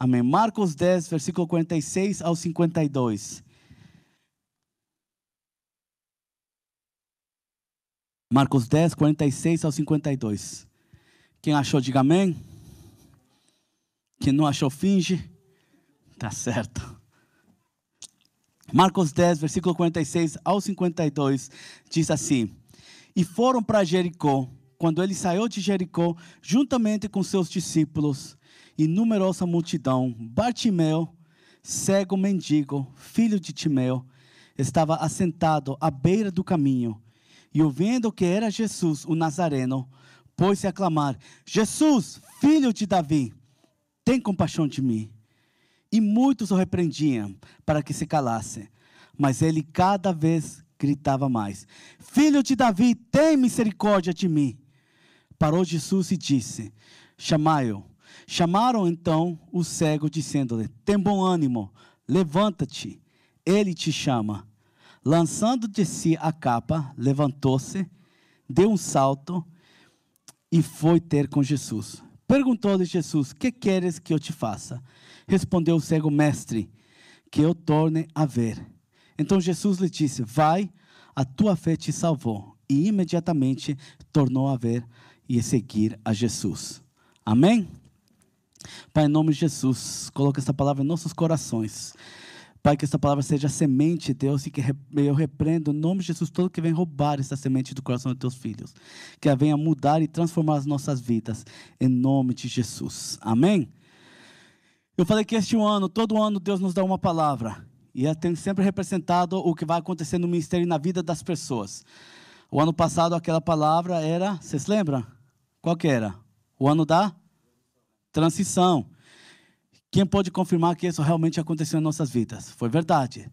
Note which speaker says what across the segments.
Speaker 1: Amém. Marcos 10, versículo 46 ao 52. Marcos 10, 46 ao 52. Quem achou, diga amém. Quem não achou, finge. Tá certo. Marcos 10, versículo 46 ao 52, diz assim: E foram para Jericó. Quando ele saiu de Jericó, juntamente com seus discípulos e numerosa multidão, Bartimeu, cego mendigo, filho de Timeu, estava assentado à beira do caminho. E ouvindo que era Jesus, o Nazareno, pôs-se a clamar: Jesus, filho de Davi, tem compaixão de mim. E muitos o repreendiam para que se calasse. Mas ele cada vez gritava mais: Filho de Davi, tem misericórdia de mim. Parou Jesus e disse: Chamai-o. Chamaram então o cego, dizendo-lhe: Tem bom ânimo, levanta-te, ele te chama. Lançando de si a capa, levantou-se, deu um salto e foi ter com Jesus. Perguntou-lhe Jesus: Que queres que eu te faça? Respondeu o cego: Mestre, que eu torne a ver. Então Jesus lhe disse: Vai, a tua fé te salvou. E imediatamente tornou a ver e a seguir a Jesus. Amém? Pai, em nome de Jesus, coloca essa palavra em nossos corações. Pai, que essa palavra seja semente, Deus, e que eu repreendo, em nome de Jesus, todo que vem roubar essa semente do coração dos teus filhos. Que ela venha mudar e transformar as nossas vidas, em nome de Jesus. Amém? Eu falei que este ano, todo ano, Deus nos dá uma palavra. E ela tem sempre representado o que vai acontecer no ministério e na vida das pessoas. O ano passado, aquela palavra era, vocês lembram? Qual que era? O ano da transição. Quem pode confirmar que isso realmente aconteceu em nossas vidas? Foi verdade.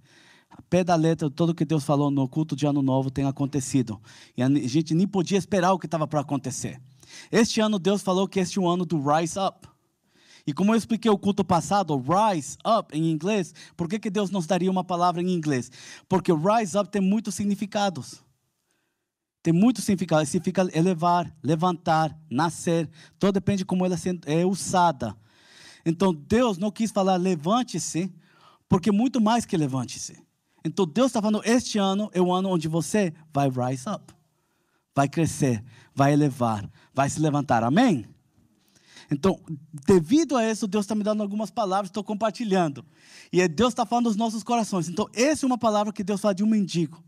Speaker 1: A pé da letra, tudo que Deus falou no culto de Ano Novo tem acontecido. E a gente nem podia esperar o que estava para acontecer. Este ano, Deus falou que este é o ano do Rise Up. E como eu expliquei o culto passado, rise up em inglês, por que, que Deus nos daria uma palavra em inglês? Porque rise up tem muitos significados. Tem muitos significados. Significa elevar, levantar, nascer. Tudo depende de como ela é usada. Então Deus não quis falar levante-se, porque muito mais que levante-se. Então Deus está falando: este ano é o ano onde você vai rise up, vai crescer, vai elevar, vai se levantar. Amém? Então, devido a isso, Deus está me dando algumas palavras, estou compartilhando. E é Deus está falando nos nossos corações. Então, essa é uma palavra que Deus fala de um mendigo,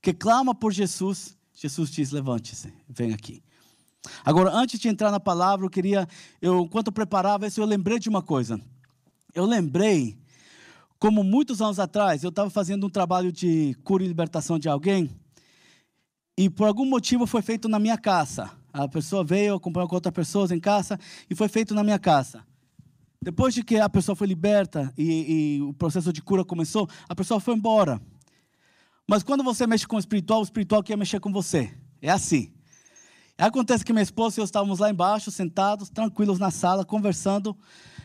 Speaker 1: que clama por Jesus. Jesus diz: levante-se, vem aqui. Agora, antes de entrar na palavra, eu queria, eu, enquanto eu preparava isso, eu lembrei de uma coisa. Eu lembrei, como muitos anos atrás, eu estava fazendo um trabalho de cura e libertação de alguém, e por algum motivo foi feito na minha casa. A pessoa veio, acompanhou com outras pessoas em casa, e foi feito na minha casa. Depois de que a pessoa foi liberta e, e o processo de cura começou, a pessoa foi embora. Mas quando você mexe com o espiritual, o espiritual quer mexer com você. É assim. Acontece que minha esposa e eu estávamos lá embaixo, sentados, tranquilos na sala, conversando.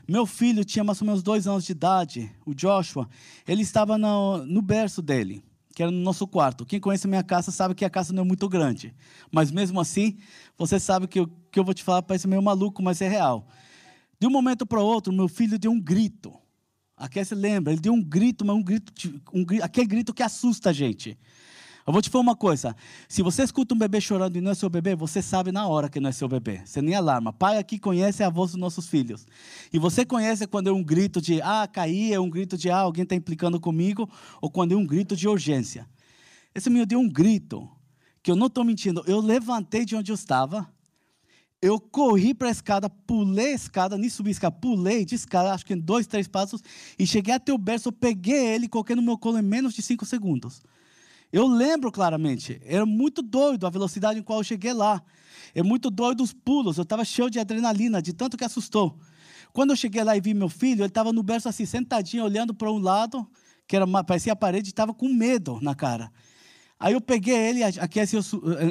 Speaker 1: Meu filho tinha mais ou menos dois anos de idade, o Joshua. Ele estava no, no berço dele, que era no nosso quarto. Quem conhece minha casa sabe que a casa não é muito grande. Mas mesmo assim, você sabe que o que eu vou te falar parece meio maluco, mas é real. De um momento para o outro, meu filho deu um grito. Aqui você lembra, ele deu um grito, mas um grito, um, aquele grito que assusta a gente. Eu vou te falar uma coisa: se você escuta um bebê chorando e não é seu bebê, você sabe na hora que não é seu bebê. Você nem alarma. Pai aqui conhece a voz dos nossos filhos. E você conhece quando é um grito de ah, caí, é um grito de ah, alguém está implicando comigo, ou quando é um grito de urgência. Esse menino deu um grito, que eu não estou mentindo. Eu levantei de onde eu estava, eu corri para a escada, pulei a escada, nem subi a escada, pulei de escada, acho que em dois, três passos, e cheguei até o berço, peguei ele e coloquei no meu colo em menos de cinco segundos. Eu lembro claramente, era muito doido a velocidade em qual eu cheguei lá. É muito doido os pulos, eu estava cheio de adrenalina, de tanto que assustou. Quando eu cheguei lá e vi meu filho, ele estava no berço assim, sentadinho, olhando para um lado, que era, parecia a parede, e estava com medo na cara. Aí eu peguei ele, aqui assim,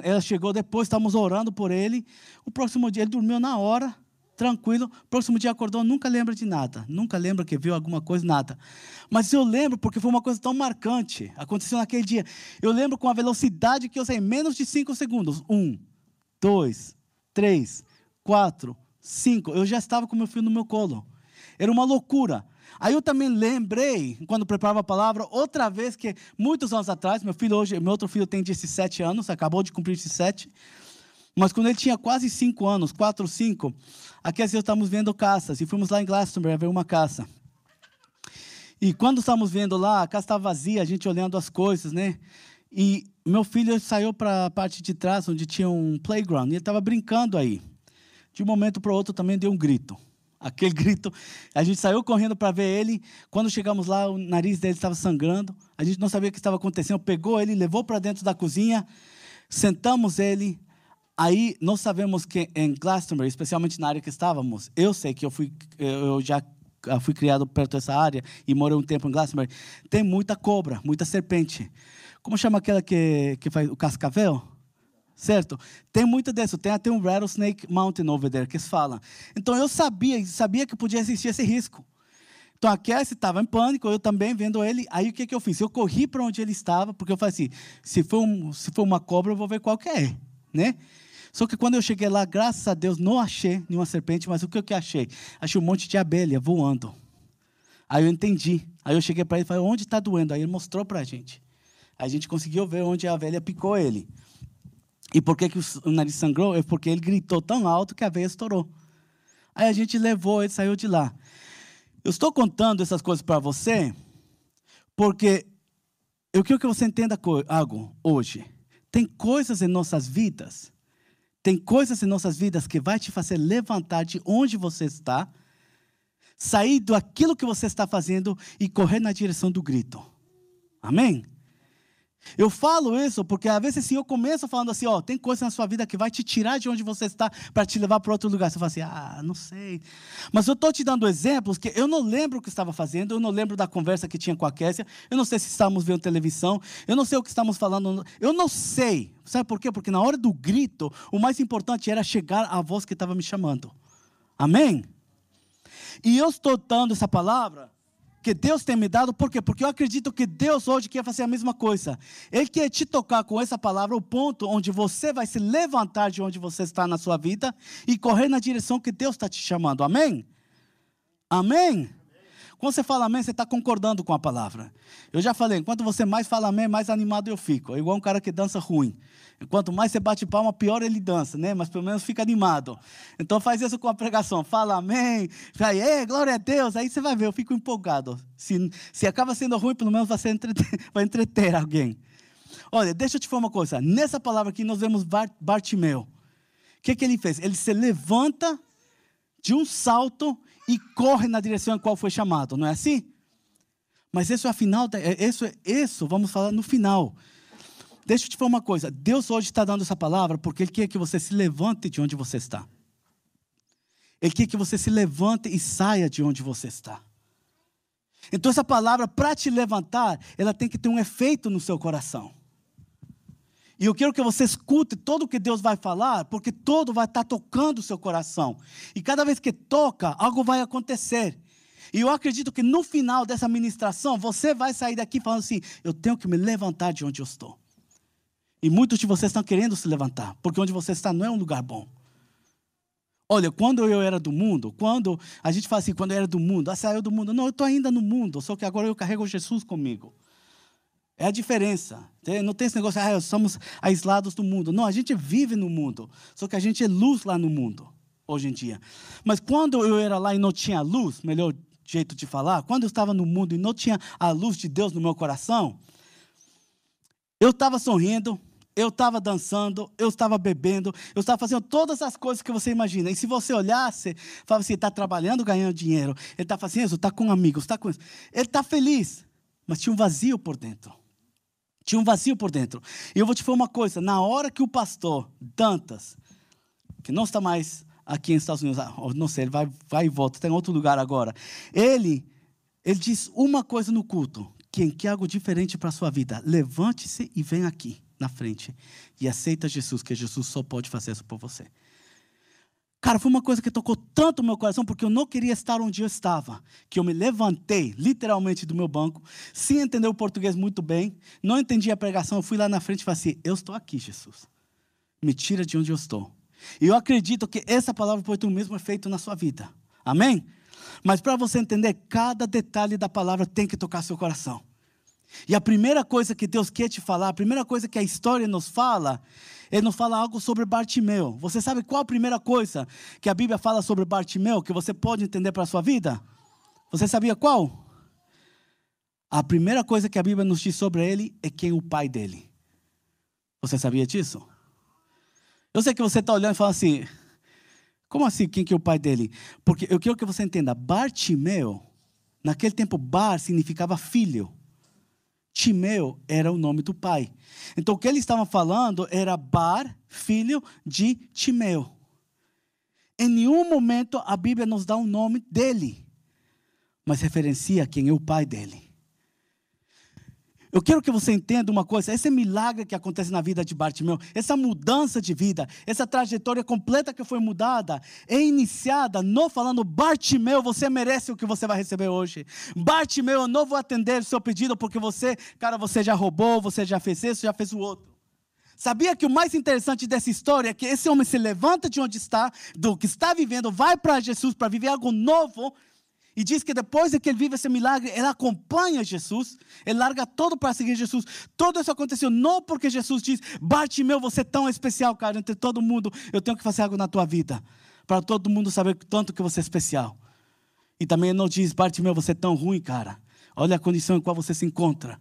Speaker 1: ela chegou depois, estávamos orando por ele. O próximo dia ele dormiu na hora, tranquilo. Próximo dia acordou, nunca lembra de nada. Nunca lembra que viu alguma coisa, nada. Mas eu lembro porque foi uma coisa tão marcante. Aconteceu naquele dia. Eu lembro com a velocidade que eu sei, menos de cinco segundos. Um, dois, três, quatro, cinco. Eu já estava com meu filho no meu colo. Era uma loucura. Aí eu também lembrei, quando preparava a palavra, outra vez que muitos anos atrás, meu filho hoje, meu outro filho tem 17 anos, acabou de cumprir 17. Mas quando ele tinha quase 5 anos, 4 ou 5, aqui assim, estávamos vendo caças e fomos lá em Glastonbury ver uma caça. E quando estávamos vendo lá, a casa estava vazia, a gente olhando as coisas, né? E meu filho saiu para a parte de trás, onde tinha um playground, e ele estava brincando aí. De um momento para o outro também deu um grito. Aquele grito, a gente saiu correndo para ver ele. Quando chegamos lá, o nariz dele estava sangrando. A gente não sabia o que estava acontecendo. Pegou ele, levou para dentro da cozinha, sentamos ele. Aí nós sabemos que em Glastonbury, especialmente na área que estávamos, eu sei que eu fui, eu já fui criado perto dessa área e morei um tempo em Glastonbury. Tem muita cobra, muita serpente. Como chama aquela que, que faz o cascavel? Certo? Tem muito disso, tem até um Rattlesnake Mountain over there, que eles falam. Então eu sabia, sabia que podia existir esse risco. Então a Cassie estava em pânico, eu também vendo ele. Aí o que, que eu fiz? Eu corri para onde ele estava, porque eu falei assim: se for, um, se for uma cobra, eu vou ver qual que é, né? Só que quando eu cheguei lá, graças a Deus, não achei nenhuma serpente, mas o que eu achei? Achei um monte de abelha voando. Aí eu entendi. Aí eu cheguei para ele e falei: onde está doendo? Aí ele mostrou para a gente. Aí a gente conseguiu ver onde a abelha picou ele. E por que, que o nariz sangrou? É porque ele gritou tão alto que a veia estourou. Aí a gente levou, ele saiu de lá. Eu estou contando essas coisas para você porque eu quero que você entenda algo hoje. Tem coisas em nossas vidas, tem coisas em nossas vidas que vai te fazer levantar de onde você está, sair do aquilo que você está fazendo e correr na direção do grito. Amém? Eu falo isso porque às vezes assim, eu começo falando assim, ó, tem coisa na sua vida que vai te tirar de onde você está para te levar para outro lugar. Você fala assim, ah, não sei. Mas eu estou te dando exemplos que eu não lembro o que estava fazendo, eu não lembro da conversa que tinha com a Késia, eu não sei se estávamos vendo televisão, eu não sei o que estamos falando, eu não sei. Sabe por quê? Porque na hora do grito, o mais importante era chegar à voz que estava me chamando. Amém? E eu estou dando essa palavra que Deus tem me dado, por quê? Porque eu acredito que Deus hoje quer fazer a mesma coisa. Ele quer te tocar com essa palavra, o ponto onde você vai se levantar de onde você está na sua vida e correr na direção que Deus está te chamando. Amém? Amém? Quando você fala amém, você está concordando com a palavra. Eu já falei, enquanto você mais fala amém, mais animado eu fico. É igual um cara que dança ruim. Quanto mais você bate palma, pior ele dança, né? Mas pelo menos fica animado. Então faz isso com a pregação. Fala amém. Vai, é, glória a Deus. Aí você vai ver, eu fico empolgado. Se, se acaba sendo ruim, pelo menos vai, entreter, vai entreter alguém. Olha, deixa eu te falar uma coisa. Nessa palavra aqui nós vemos Bartimeu. O que, que ele fez? Ele se levanta de um salto e corre na direção a qual foi chamado, não é assim? Mas isso é final, isso, isso vamos falar no final. Deixa eu te falar uma coisa. Deus hoje está dando essa palavra porque Ele quer que você se levante de onde você está. Ele quer que você se levante e saia de onde você está. Então, essa palavra, para te levantar, ela tem que ter um efeito no seu coração. E eu quero que você escute todo o que Deus vai falar, porque todo vai estar tocando o seu coração. E cada vez que toca, algo vai acontecer. E eu acredito que no final dessa ministração, você vai sair daqui falando assim: eu tenho que me levantar de onde eu estou. E muitos de vocês estão querendo se levantar, porque onde você está não é um lugar bom. Olha, quando eu era do mundo, quando a gente fala assim, quando eu era do mundo, ah, saiu do mundo. Não, eu estou ainda no mundo, só que agora eu carrego Jesus comigo. É a diferença. Não tem esse negócio, ah, somos aislados do mundo. Não, a gente vive no mundo, só que a gente é luz lá no mundo, hoje em dia. Mas quando eu era lá e não tinha luz, melhor jeito de falar, quando eu estava no mundo e não tinha a luz de Deus no meu coração, eu estava sorrindo, eu estava dançando, eu estava bebendo, eu estava fazendo todas as coisas que você imagina. E se você olhasse, falava assim: está trabalhando, ganhando dinheiro, ele está fazendo isso, está com amigos, está com isso. Ele está feliz, mas tinha um vazio por dentro. Tinha um vazio por dentro. E eu vou te falar uma coisa: na hora que o pastor Dantas, que não está mais aqui nos Estados Unidos, ah, não sei, ele vai, vai e volta, está em outro lugar agora. Ele, ele diz uma coisa no culto: quem quer algo diferente para a sua vida, levante-se e vem aqui na frente e aceita Jesus, que Jesus só pode fazer isso por você. Cara, foi uma coisa que tocou tanto o meu coração, porque eu não queria estar onde eu estava. Que eu me levantei, literalmente, do meu banco, sem entender o português muito bem, não entendi a pregação. Eu fui lá na frente e falei assim: Eu estou aqui, Jesus. Me tira de onde eu estou. E eu acredito que essa palavra pode ter o mesmo efeito na sua vida. Amém? Mas para você entender, cada detalhe da palavra tem que tocar seu coração. E a primeira coisa que Deus quer te falar, a primeira coisa que a história nos fala, ele nos fala algo sobre Bartimeu. Você sabe qual a primeira coisa que a Bíblia fala sobre Bartimeu que você pode entender para a sua vida? Você sabia qual? A primeira coisa que a Bíblia nos diz sobre ele é quem é o pai dele. Você sabia disso? Eu sei que você está olhando e fala assim: como assim, quem que é o pai dele? Porque eu quero que você entenda: Bartimeu, naquele tempo, Bar significava filho. Timeu era o nome do pai. Então o que ele estava falando era Bar, filho de Timeu. Em nenhum momento a Bíblia nos dá o nome dele, mas referencia quem é o pai dele. Eu quero que você entenda uma coisa: esse milagre que acontece na vida de Bartimeu, essa mudança de vida, essa trajetória completa que foi mudada, é iniciada não falando, Bartimeu, você merece o que você vai receber hoje. Bartimeu, eu não vou atender o seu pedido porque você, cara, você já roubou, você já fez isso, já fez o outro. Sabia que o mais interessante dessa história é que esse homem se levanta de onde está, do que está vivendo, vai para Jesus para viver algo novo, e diz que depois de que ele vive esse milagre, ele acompanha Jesus, ele larga todo para seguir Jesus. Tudo isso aconteceu não porque Jesus diz, Bartimeu, você é tão especial, cara, entre todo mundo, eu tenho que fazer algo na tua vida, para todo mundo saber tanto que você é especial. E também não diz, Bartimeu, você é tão ruim, cara, olha a condição em qual você se encontra.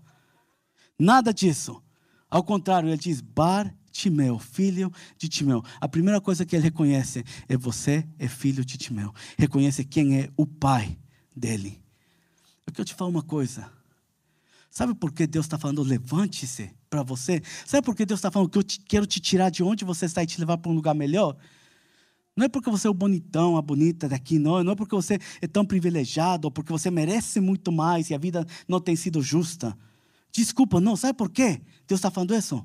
Speaker 1: Nada disso. Ao contrário, ele diz, Bartimeu, filho de Timeu. A primeira coisa que ele reconhece é você é filho de Timeu. Reconhece quem é o pai dele. Eu quero te falar uma coisa. Sabe por que Deus está falando levante-se para você? Sabe por que Deus está falando que eu te, quero te tirar de onde você está e te levar para um lugar melhor? Não é porque você é o bonitão, a bonita daqui, não. Não é porque você é tão privilegiado, ou porque você merece muito mais e a vida não tem sido justa. Desculpa, não. Sabe por quê? Deus está falando isso?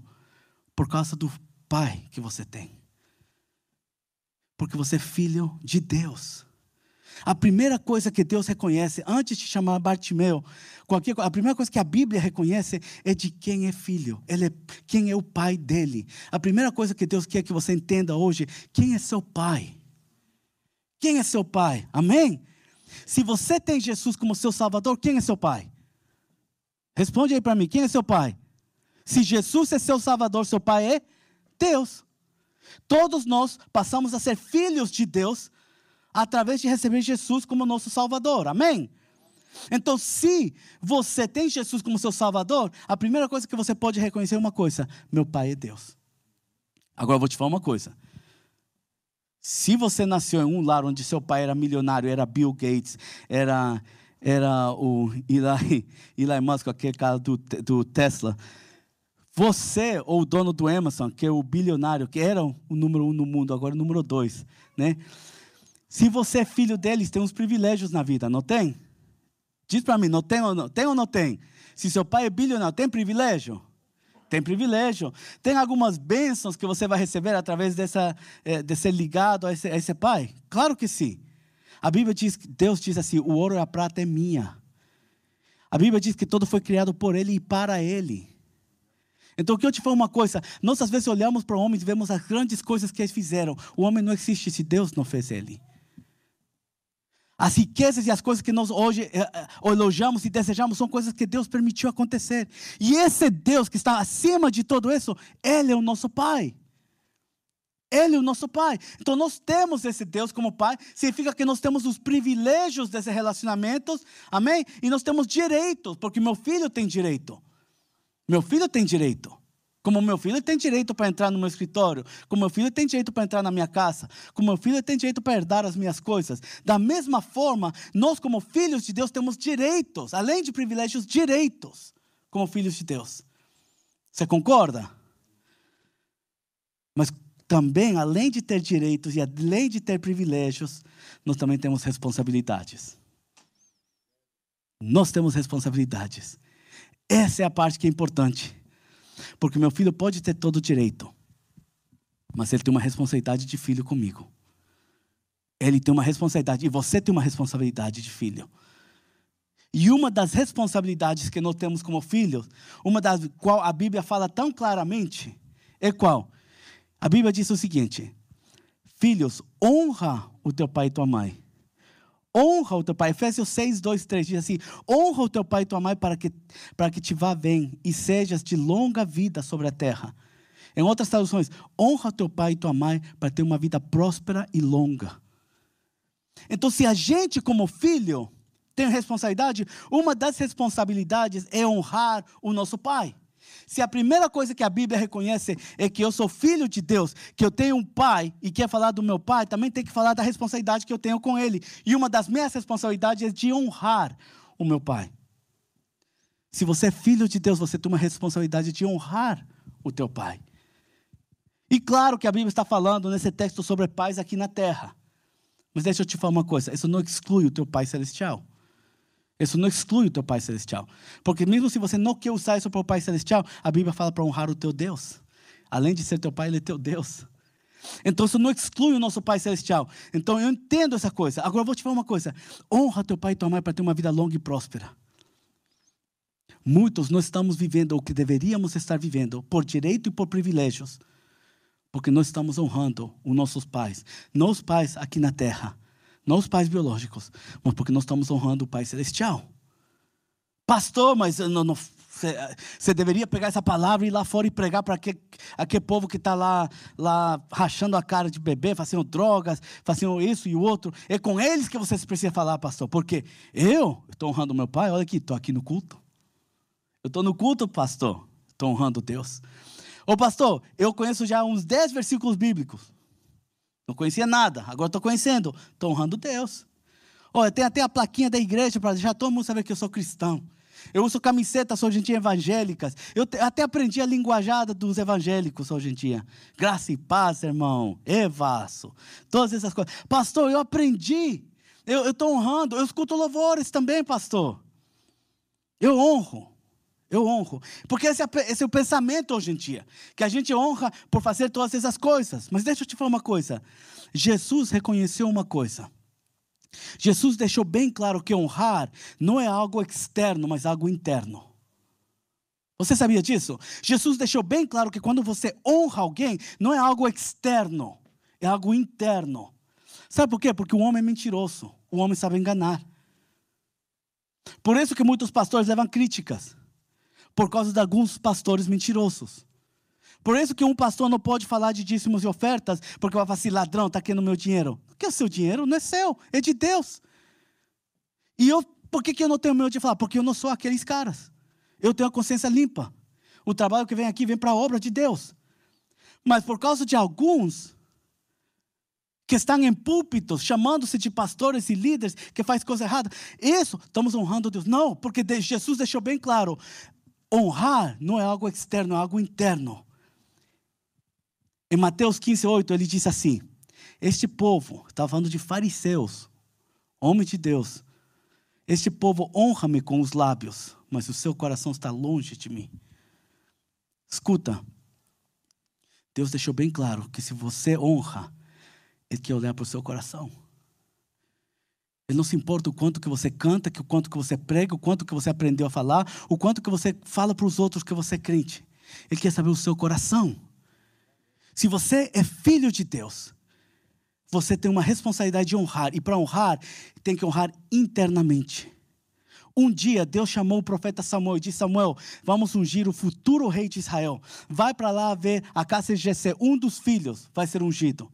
Speaker 1: Por causa do Pai que você tem. Porque você é filho de Deus. A primeira coisa que Deus reconhece, antes de chamar Bartimeu, a primeira coisa que a Bíblia reconhece é de quem é filho, ele é, quem é o pai dele. A primeira coisa que Deus quer que você entenda hoje, quem é seu pai? Quem é seu pai? Amém? Se você tem Jesus como seu Salvador, quem é seu pai? Responde aí para mim, quem é seu pai? Se Jesus é seu Salvador, seu pai é Deus. Todos nós passamos a ser filhos de Deus através de receber Jesus como nosso Salvador. Amém? Então, se você tem Jesus como seu Salvador, a primeira coisa que você pode reconhecer é uma coisa: meu Pai é Deus. Agora eu vou te falar uma coisa. Se você nasceu em um lar onde seu pai era milionário, era Bill Gates, era, era o Eli, Eli Musk, aquele cara do, do Tesla, você, ou o dono do Amazon, que é o bilionário, que era o número um no mundo, agora o número dois, né? Se você é filho deles, tem uns privilégios na vida, não tem? Diz para mim, não tem ou não, tem ou não tem? Se seu pai é bilionário, tem privilégio? Tem privilégio. Tem algumas bênçãos que você vai receber através dessa, é, de ser ligado a esse, a esse pai? Claro que sim. A Bíblia diz, Deus diz assim: o ouro e a prata é minha. A Bíblia diz que todo foi criado por Ele e para Ele. Então, que eu te falo uma coisa: nós às vezes olhamos para o homem e vemos as grandes coisas que eles fizeram. O homem não existe se Deus não fez ele. As riquezas e as coisas que nós hoje eh, eh, elogiamos e desejamos são coisas que Deus permitiu acontecer. E esse Deus que está acima de tudo isso, Ele é o nosso Pai. Ele é o nosso Pai. Então nós temos esse Deus como Pai, significa que nós temos os privilégios desses relacionamentos, amém? E nós temos direitos, porque meu filho tem direito. Meu filho tem direito. Como meu filho tem direito para entrar no meu escritório, como meu filho tem direito para entrar na minha casa, como meu filho tem direito para herdar as minhas coisas. Da mesma forma, nós, como filhos de Deus, temos direitos, além de privilégios, direitos, como filhos de Deus. Você concorda? Mas também, além de ter direitos e além de ter privilégios, nós também temos responsabilidades. Nós temos responsabilidades. Essa é a parte que é importante. Porque meu filho pode ter todo o direito, mas ele tem uma responsabilidade de filho comigo. Ele tem uma responsabilidade, e você tem uma responsabilidade de filho. E uma das responsabilidades que nós temos como filhos, uma das qual a Bíblia fala tão claramente, é qual? A Bíblia diz o seguinte: Filhos, honra o teu pai e tua mãe. Honra o teu pai. Efésios 6, 2, 3 diz assim: Honra o teu pai e tua mãe para que, para que te vá bem e sejas de longa vida sobre a terra. Em outras traduções, honra o teu pai e tua mãe para ter uma vida próspera e longa. Então, se a gente, como filho, tem responsabilidade, uma das responsabilidades é honrar o nosso pai. Se a primeira coisa que a Bíblia reconhece é que eu sou filho de Deus, que eu tenho um pai e quer falar do meu pai, também tem que falar da responsabilidade que eu tenho com ele. E uma das minhas responsabilidades é de honrar o meu pai. Se você é filho de Deus, você tem uma responsabilidade de honrar o teu pai. E claro que a Bíblia está falando nesse texto sobre pais aqui na terra. Mas deixa eu te falar uma coisa: isso não exclui o teu pai celestial. Isso não exclui o teu Pai Celestial. Porque mesmo se você não quer usar isso para o Pai Celestial, a Bíblia fala para honrar o teu Deus. Além de ser teu Pai, Ele é teu Deus. Então isso não exclui o nosso Pai Celestial. Então eu entendo essa coisa. Agora eu vou te falar uma coisa: honra teu pai e tua mãe para ter uma vida longa e próspera. Muitos não estamos vivendo o que deveríamos estar vivendo, por direito e por privilégios, porque nós estamos honrando os nossos pais, não os pais aqui na terra, não os pais biológicos, mas porque nós estamos honrando o Pai Celestial. Pastor, mas não, não, você deveria pegar essa palavra e ir lá fora e pregar para aquele, aquele povo que está lá, lá rachando a cara de bebê, fazendo drogas, fazendo isso e o outro. É com eles que vocês precisam falar, pastor. Porque eu estou honrando meu pai, olha aqui, estou aqui no culto. Eu estou no culto, pastor. Estou honrando Deus. Ô pastor, eu conheço já uns 10 versículos bíblicos. Não conhecia nada, agora estou conhecendo. Estou honrando Deus. Olha, tem até a plaquinha da igreja para deixar todo mundo saber que eu sou cristão. Eu uso camisetas hoje em dia evangélicas. Eu até aprendi a linguajada dos evangélicos em dia. Graça e paz, irmão. Evasso. Todas essas coisas. Pastor, eu aprendi. Eu estou honrando. Eu escuto louvores também, pastor. Eu honro. Eu honro. Porque esse é, esse é, o pensamento hoje em dia. Que a gente honra por fazer todas essas coisas. Mas deixa eu te falar uma coisa. Jesus reconheceu uma coisa. Jesus deixou bem claro que honrar não é algo externo, mas algo interno. Você sabia disso? Jesus deixou bem claro que quando você honra alguém, não é algo externo, é algo interno. Sabe por quê? Porque o homem é mentiroso, o homem sabe enganar. Por isso que muitos pastores levam críticas por causa de alguns pastores mentirosos. Por isso que um pastor não pode falar de dízimos e ofertas, porque vai falar assim, ladrão, está aqui no meu dinheiro. Que é o seu dinheiro? Não é seu, é de Deus. E eu, por que, que eu não tenho medo de falar? Porque eu não sou aqueles caras. Eu tenho a consciência limpa. O trabalho que vem aqui vem para a obra de Deus. Mas por causa de alguns que estão em púlpitos, chamando-se de pastores e líderes, que faz coisa errada, isso, estamos honrando Deus. Não, porque Jesus deixou bem claro, honrar não é algo externo, é algo interno. Em Mateus 15, 8, ele diz assim: Este povo, está falando de fariseus, homem de Deus, este povo honra-me com os lábios, mas o seu coração está longe de mim. Escuta, Deus deixou bem claro que se você honra, Ele quer olhar para o seu coração. Ele não se importa o quanto que você canta, o quanto que você prega, o quanto que você aprendeu a falar, o quanto que você fala para os outros que você é crente. Ele quer saber o seu coração. Se você é filho de Deus, você tem uma responsabilidade de honrar. E para honrar, tem que honrar internamente. Um dia Deus chamou o profeta Samuel e disse: Samuel, vamos ungir o futuro rei de Israel. Vai para lá ver a casa de Jessé, um dos filhos vai ser ungido.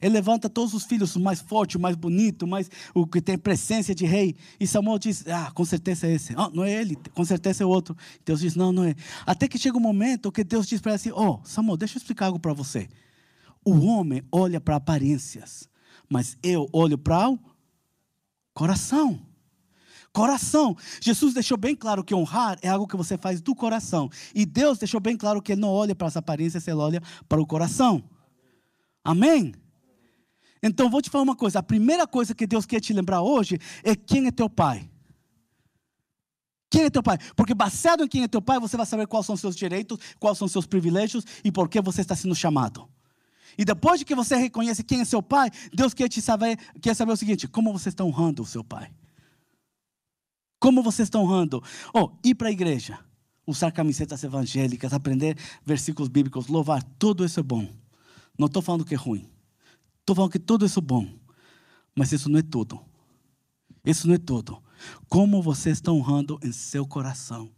Speaker 1: Ele levanta todos os filhos, o mais forte, o mais bonito, mais, o que tem presença de rei. E Samuel diz: Ah, com certeza é esse. Oh, não é ele, com certeza é outro. Deus diz: Não, não é. Até que chega um momento que Deus diz para ele assim: Oh, Samuel, deixa eu explicar algo para você. O homem olha para aparências, mas eu olho para o coração. Coração. Jesus deixou bem claro que honrar é algo que você faz do coração. E Deus deixou bem claro que ele não olha para as aparências, ele olha para o coração. Amém? Então vou te falar uma coisa: a primeira coisa que Deus quer te lembrar hoje é quem é teu pai. Quem é teu pai? Porque baseado em quem é teu pai, você vai saber quais são os seus direitos, quais são seus privilégios e por que você está sendo chamado. E depois de que você reconhece quem é seu pai, Deus quer te saber, quer saber o seguinte: como você está honrando o seu pai? Como você está honrando? Oh, ir para a igreja, usar camisetas evangélicas, aprender versículos bíblicos, louvar, tudo isso é bom. Não estou falando que é ruim. Estou falando que tudo isso é bom. Mas isso não é tudo. Isso não é tudo. Como você está honrando em seu coração?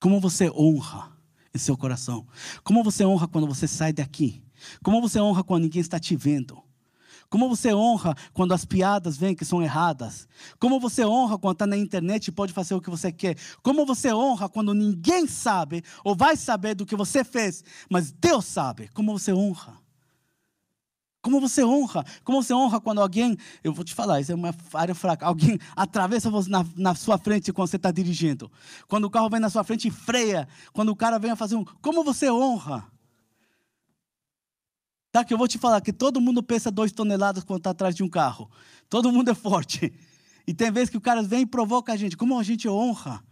Speaker 1: Como você honra em seu coração? Como você honra quando você sai daqui? Como você honra quando ninguém está te vendo? Como você honra quando as piadas vêm que são erradas? Como você honra quando está na internet e pode fazer o que você quer? Como você honra quando ninguém sabe ou vai saber do que você fez, mas Deus sabe? Como você honra? Como você honra? Como você honra quando alguém, eu vou te falar, isso é uma área fraca, alguém atravessa na, na sua frente quando você está dirigindo. Quando o carro vem na sua frente e freia. Quando o cara vem a fazer um. Como você honra? Tá, que eu vou te falar que todo mundo pensa dois toneladas quando está atrás de um carro. Todo mundo é forte. E tem vezes que o cara vem e provoca a gente. Como a gente honra?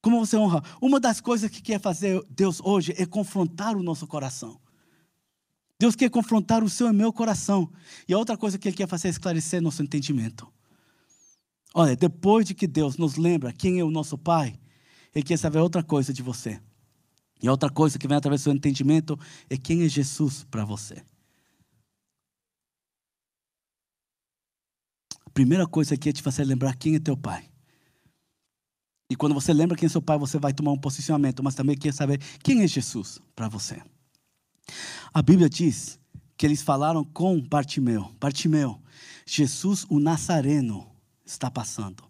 Speaker 1: Como você honra? Uma das coisas que quer fazer Deus hoje é confrontar o nosso coração. Deus quer confrontar o seu e meu coração. E a outra coisa que Ele quer fazer é esclarecer nosso entendimento. Olha, depois de que Deus nos lembra quem é o nosso Pai, Ele quer saber outra coisa de você. E outra coisa que vem através do seu entendimento é quem é Jesus para você. A primeira coisa aqui é te fazer lembrar quem é teu Pai. E quando você lembra quem é seu Pai, você vai tomar um posicionamento, mas também quer saber quem é Jesus para você. A Bíblia diz que eles falaram com Bartimeu: Bartimeu, Jesus o Nazareno está passando.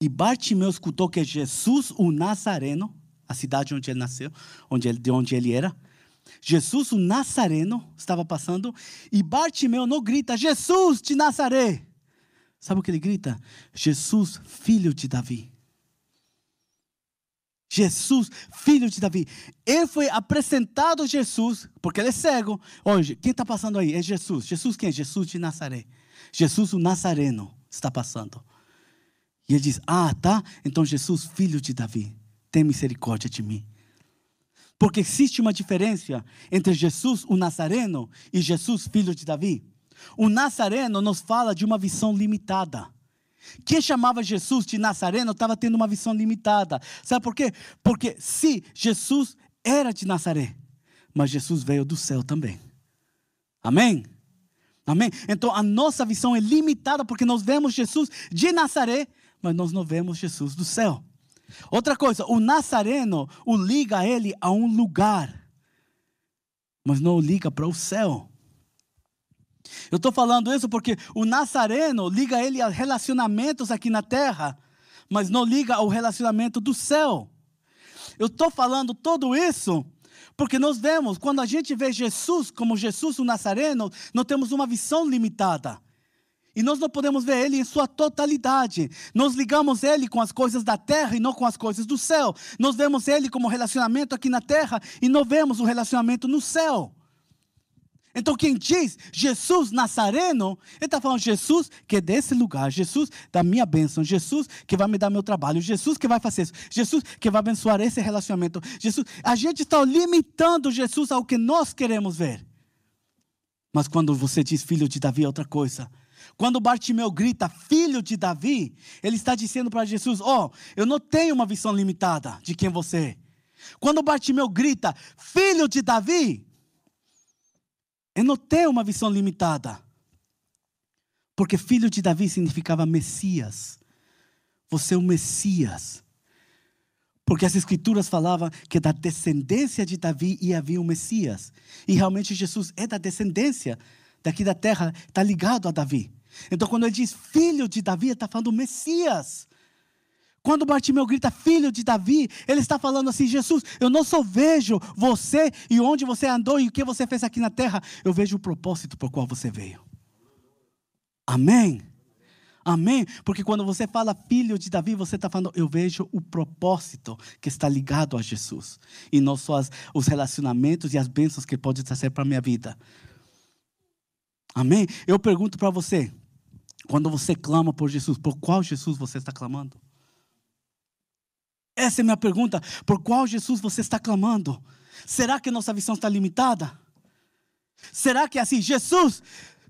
Speaker 1: E Bartimeu escutou que Jesus o Nazareno, a cidade onde ele nasceu, onde ele, de onde ele era, Jesus o Nazareno estava passando, e Bartimeu não grita: Jesus de Nazaré. Sabe o que ele grita? Jesus, filho de Davi. Jesus, filho de Davi. Ele foi apresentado Jesus, porque ele é cego. Hoje, quem está passando aí? É Jesus. Jesus quem? Jesus de Nazaré. Jesus, o Nazareno, está passando. E ele diz: Ah, tá? Então Jesus, filho de Davi, tem misericórdia de mim. Porque existe uma diferença entre Jesus, o Nazareno, e Jesus, filho de Davi. O Nazareno nos fala de uma visão limitada. Quem chamava Jesus de Nazareno estava tendo uma visão limitada. Sabe por quê? Porque se Jesus era de Nazaré, mas Jesus veio do céu também. Amém? Amém? Então a nossa visão é limitada porque nós vemos Jesus de Nazaré, mas nós não vemos Jesus do céu. Outra coisa, o Nazareno o liga ele a um lugar, mas não o liga para o céu. Eu estou falando isso porque o Nazareno liga ele a relacionamentos aqui na terra, mas não liga ao relacionamento do céu. Eu estou falando tudo isso porque nós vemos, quando a gente vê Jesus como Jesus o Nazareno, nós temos uma visão limitada. E nós não podemos ver ele em sua totalidade. Nós ligamos ele com as coisas da terra e não com as coisas do céu. Nós vemos ele como relacionamento aqui na terra e não vemos o relacionamento no céu. Então, quem diz Jesus Nazareno, ele está falando Jesus que é desse lugar, Jesus da minha bênção, Jesus que vai me dar meu trabalho, Jesus que vai fazer isso, Jesus que vai abençoar esse relacionamento. Jesus, a gente está limitando Jesus ao que nós queremos ver. Mas quando você diz filho de Davi, é outra coisa. Quando Bartimeu grita filho de Davi, ele está dizendo para Jesus: Ó, oh, eu não tenho uma visão limitada de quem você é. Quando Bartimeu grita filho de Davi, eu não tenho uma visão limitada. Porque filho de Davi significava Messias. Você é o Messias. Porque as escrituras falavam que da descendência de Davi ia vir o Messias. E realmente Jesus é da descendência daqui da terra, está ligado a Davi. Então quando ele diz filho de Davi, ele está falando Messias. Quando Bartimeu grita filho de Davi, ele está falando assim: Jesus, eu não só vejo você e onde você andou e o que você fez aqui na terra, eu vejo o propósito por qual você veio. Amém? Amém? Porque quando você fala filho de Davi, você está falando, eu vejo o propósito que está ligado a Jesus. E não só as, os relacionamentos e as bênçãos que pode trazer para a minha vida. Amém? Eu pergunto para você, quando você clama por Jesus, por qual Jesus você está clamando? Essa é a minha pergunta. Por qual Jesus você está clamando? Será que nossa visão está limitada? Será que é assim, Jesus,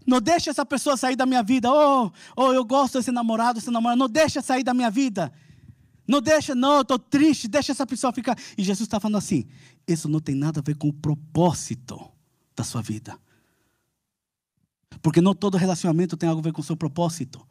Speaker 1: não deixa essa pessoa sair da minha vida. Oh, oh eu gosto desse namorado, esse namorado. Não deixa sair da minha vida. Não deixa, não, eu estou triste, deixa essa pessoa ficar. E Jesus está falando assim: isso não tem nada a ver com o propósito da sua vida. Porque não todo relacionamento tem algo a ver com o seu propósito.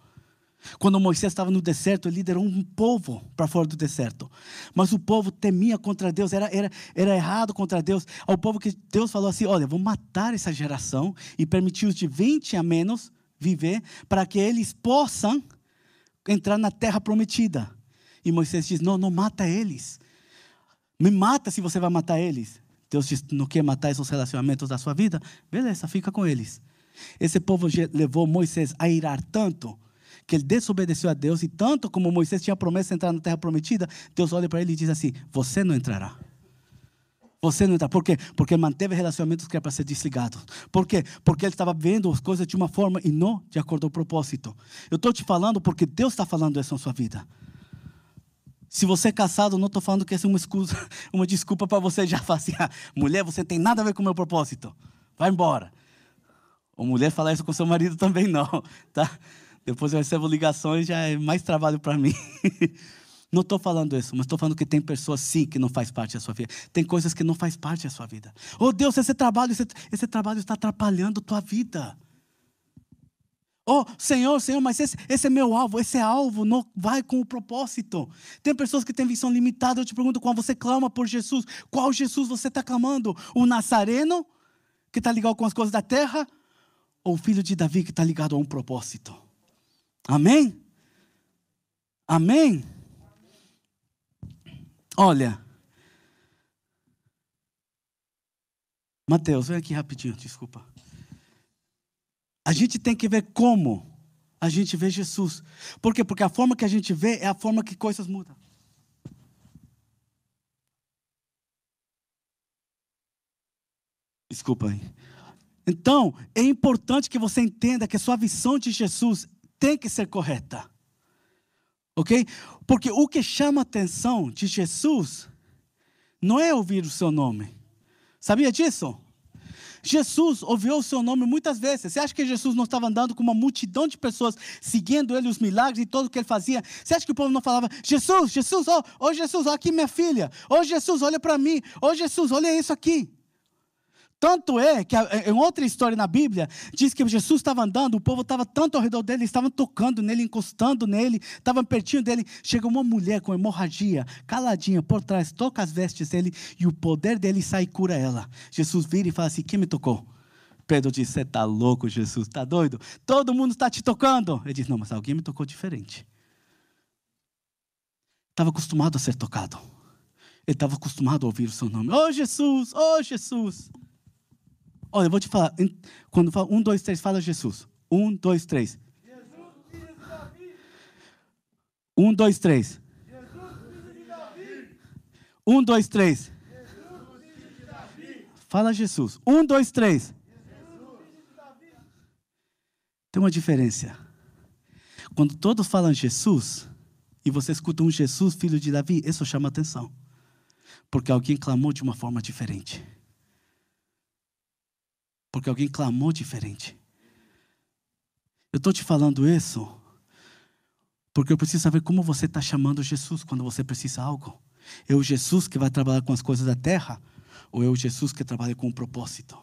Speaker 1: Quando Moisés estava no deserto, ele liderou um povo para fora do deserto. Mas o povo temia contra Deus, era, era, era errado contra Deus. Ao povo que Deus falou assim: Olha, vou matar essa geração e permitir os de 20 a menos viver, para que eles possam entrar na terra prometida. E Moisés diz: Não, não mata eles. Me mata se você vai matar eles. Deus diz: Não quer matar esses relacionamentos da sua vida? Beleza, fica com eles. Esse povo levou Moisés a irar tanto que ele desobedeceu a Deus, e tanto como Moisés tinha promessa de entrar na terra prometida, Deus olha para ele e diz assim: Você não entrará. Você não entrará. Por quê? Porque manteve relacionamentos que era para ser desligado. Por quê? Porque ele estava vendo as coisas de uma forma e não de acordo com o propósito. Eu estou te falando porque Deus está falando isso na sua vida. Se você é casado, não estou falando que essa é uma, excusa, uma desculpa para você já falar assim: ah, mulher, você tem nada a ver com o meu propósito. Vai embora. Ou mulher falar isso com seu marido também não, tá? Depois eu recebo ligações, já é mais trabalho para mim. Não estou falando isso, mas estou falando que tem pessoas sim que não faz parte da sua vida. Tem coisas que não faz parte da sua vida. Oh Deus, esse trabalho, esse, esse trabalho está atrapalhando a tua vida. Oh Senhor, Senhor, mas esse, esse é meu alvo, esse é alvo, não vai com o propósito. Tem pessoas que têm visão limitada, eu te pergunto, quando você clama por Jesus, qual Jesus você está clamando? O Nazareno, que está ligado com as coisas da terra? Ou o filho de Davi que está ligado a um propósito? Amém? Amém? Olha. Mateus, vem aqui rapidinho, desculpa. A gente tem que ver como a gente vê Jesus. Por quê? Porque a forma que a gente vê é a forma que coisas mudam. Desculpa aí. Então, é importante que você entenda que a sua visão de Jesus tem que ser correta. Ok? Porque o que chama a atenção de Jesus não é ouvir o seu nome. Sabia disso? Jesus ouviu o seu nome muitas vezes. Você acha que Jesus não estava andando com uma multidão de pessoas seguindo ele, os milagres e tudo o que ele fazia? Você acha que o povo não falava: Jesus, Jesus, oh, oh Jesus, olha aqui minha filha. Oh Jesus, olha para mim. Oh Jesus, olha isso aqui. Tanto é que em outra história na Bíblia, diz que Jesus estava andando, o povo estava tanto ao redor dele, estavam tocando nele, encostando nele, estavam pertinho dele. Chega uma mulher com hemorragia, caladinha por trás, toca as vestes dele e o poder dele sai e cura ela. Jesus vira e fala assim: Quem me tocou? Pedro diz: Você está louco, Jesus, está doido? Todo mundo está te tocando. Ele diz: Não, mas alguém me tocou diferente. Estava acostumado a ser tocado. Ele estava acostumado a ouvir o seu nome. Oh Jesus, oh Jesus. Olha, eu vou te falar. Quando fala um, dois, três, fala Jesus. Um, dois, três. Um, dois, três. Um, dois, três. Fala Jesus. Um, dois, três. Tem uma diferença. Quando todos falam Jesus, e você escuta um Jesus, filho de Davi, isso chama atenção. Porque alguém clamou de uma forma diferente. Porque alguém clamou diferente. Eu estou te falando isso porque eu preciso saber como você está chamando Jesus quando você precisa algo. É o Jesus que vai trabalhar com as coisas da terra ou é o Jesus que trabalha com um propósito?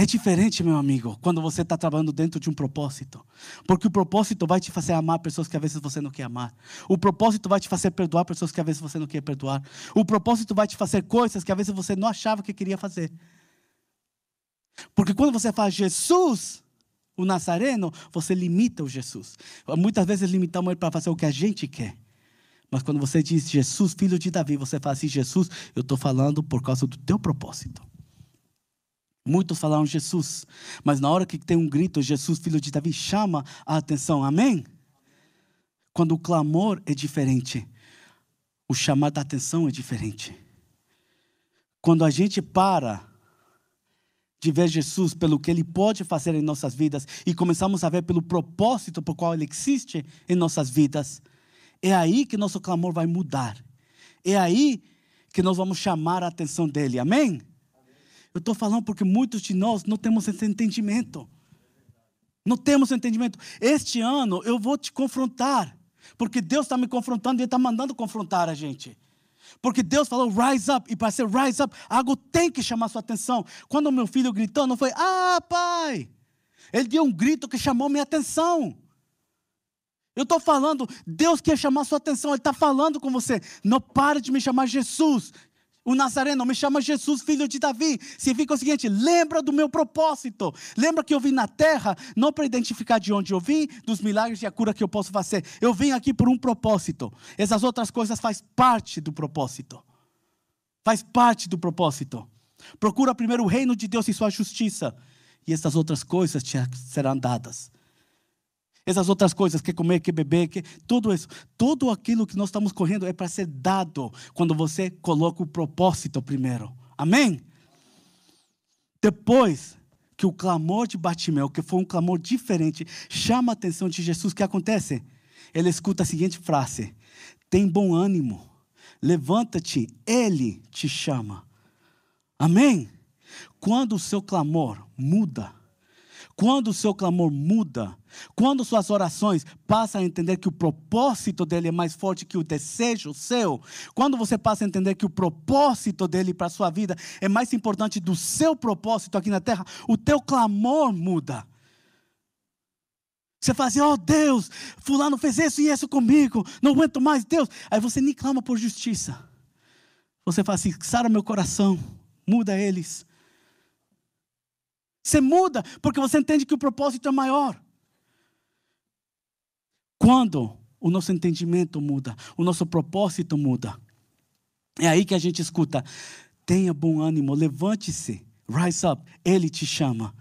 Speaker 1: É diferente, meu amigo, quando você está trabalhando dentro de um propósito. Porque o propósito vai te fazer amar pessoas que às vezes você não quer amar. O propósito vai te fazer perdoar pessoas que às vezes você não quer perdoar. O propósito vai te fazer coisas que às vezes você não achava que queria fazer. Porque quando você faz Jesus, o Nazareno, você limita o Jesus. Muitas vezes limitamos ele para fazer o que a gente quer. Mas quando você diz Jesus, filho de Davi, você fala assim: Jesus, eu estou falando por causa do teu propósito. Muitos falaram Jesus, mas na hora que tem um grito, Jesus, filho de Davi, chama a atenção, amém? Quando o clamor é diferente, o chamar da atenção é diferente. Quando a gente para de ver Jesus pelo que Ele pode fazer em nossas vidas e começamos a ver pelo propósito por qual Ele existe em nossas vidas, é aí que nosso clamor vai mudar. É aí que nós vamos chamar a atenção dele, amém? Eu estou falando porque muitos de nós não temos esse entendimento. Não temos entendimento. Este ano eu vou te confrontar. Porque Deus está me confrontando e Ele está mandando confrontar a gente. Porque Deus falou rise up, e para ser rise up, algo tem que chamar sua atenção. Quando meu filho gritou, não foi, ah, pai. Ele deu um grito que chamou minha atenção. Eu estou falando, Deus quer chamar sua atenção, Ele está falando com você. Não pare de me chamar Jesus, o Nazareno, me chama Jesus, filho de Davi. Significa o seguinte: lembra do meu propósito. Lembra que eu vim na terra, não para identificar de onde eu vim, dos milagres e a cura que eu posso fazer. Eu vim aqui por um propósito. Essas outras coisas faz parte do propósito. Faz parte do propósito. Procura primeiro o reino de Deus e sua justiça. E essas outras coisas te serão dadas essas outras coisas, que comer, que beber, que tudo isso, tudo aquilo que nós estamos correndo é para ser dado quando você coloca o propósito primeiro. Amém? Depois que o clamor de Batimeu, que foi um clamor diferente, chama a atenção de Jesus, o que acontece? Ele escuta a seguinte frase: Tem bom ânimo, levanta-te, ele te chama. Amém? Quando o seu clamor muda, quando o seu clamor muda, quando suas orações passam a entender que o propósito dele é mais forte que o desejo seu, quando você passa a entender que o propósito dele para a sua vida é mais importante do seu propósito aqui na terra, o teu clamor muda. Você fala assim, oh Deus, fulano fez isso e isso comigo, não aguento mais, Deus. Aí você nem clama por justiça. Você fala assim, sara meu coração, muda eles. Você muda porque você entende que o propósito é maior. Quando o nosso entendimento muda, o nosso propósito muda, é aí que a gente escuta: tenha bom ânimo, levante-se, rise up, ele te chama.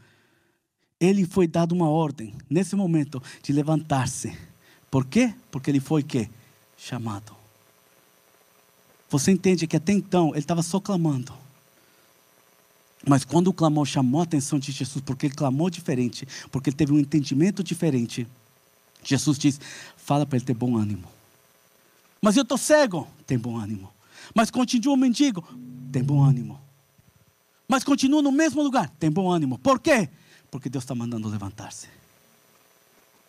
Speaker 1: Ele foi dado uma ordem nesse momento de levantar-se. Por quê? Porque ele foi que chamado. Você entende que até então ele estava só clamando. Mas quando o clamor chamou a atenção de Jesus, porque ele clamou diferente, porque ele teve um entendimento diferente, Jesus diz: fala para ele ter bom ânimo. Mas eu estou cego, tem bom ânimo. Mas continua mendigo, tem bom ânimo. Mas continua no mesmo lugar, tem bom ânimo. Por quê? Porque Deus está mandando levantar-se.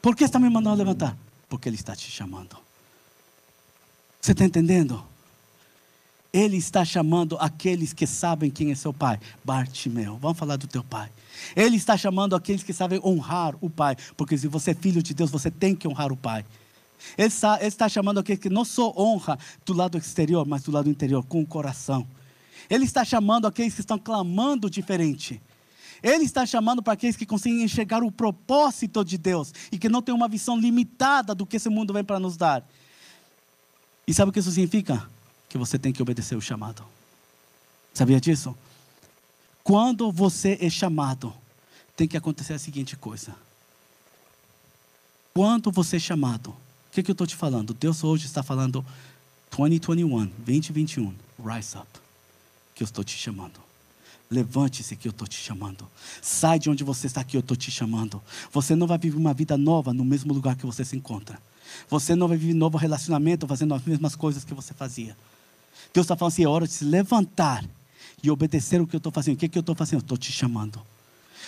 Speaker 1: Por que está me mandando levantar? Porque Ele está te chamando. Você está entendendo? Ele está chamando aqueles que sabem quem é seu pai. Bartimeu, vamos falar do teu pai. Ele está chamando aqueles que sabem honrar o pai. Porque se você é filho de Deus, você tem que honrar o pai. Ele está, ele está chamando aqueles que não só honra do lado exterior, mas do lado interior, com o coração. Ele está chamando aqueles que estão clamando diferente. Ele está chamando para aqueles que conseguem enxergar o propósito de Deus e que não têm uma visão limitada do que esse mundo vem para nos dar. E sabe o que isso significa? Que você tem que obedecer o chamado. Sabia disso? Quando você é chamado, tem que acontecer a seguinte coisa. Quando você é chamado, o que, que eu estou te falando? Deus hoje está falando 2021, 2021, rise up, que eu estou te chamando. Levante-se que eu estou te chamando. Sai de onde você está que eu estou te chamando. Você não vai viver uma vida nova no mesmo lugar que você se encontra. Você não vai viver novo relacionamento fazendo as mesmas coisas que você fazia. Deus está falando assim: é hora de se levantar e obedecer o que eu estou fazendo. O que, é que eu estou fazendo? Estou te chamando.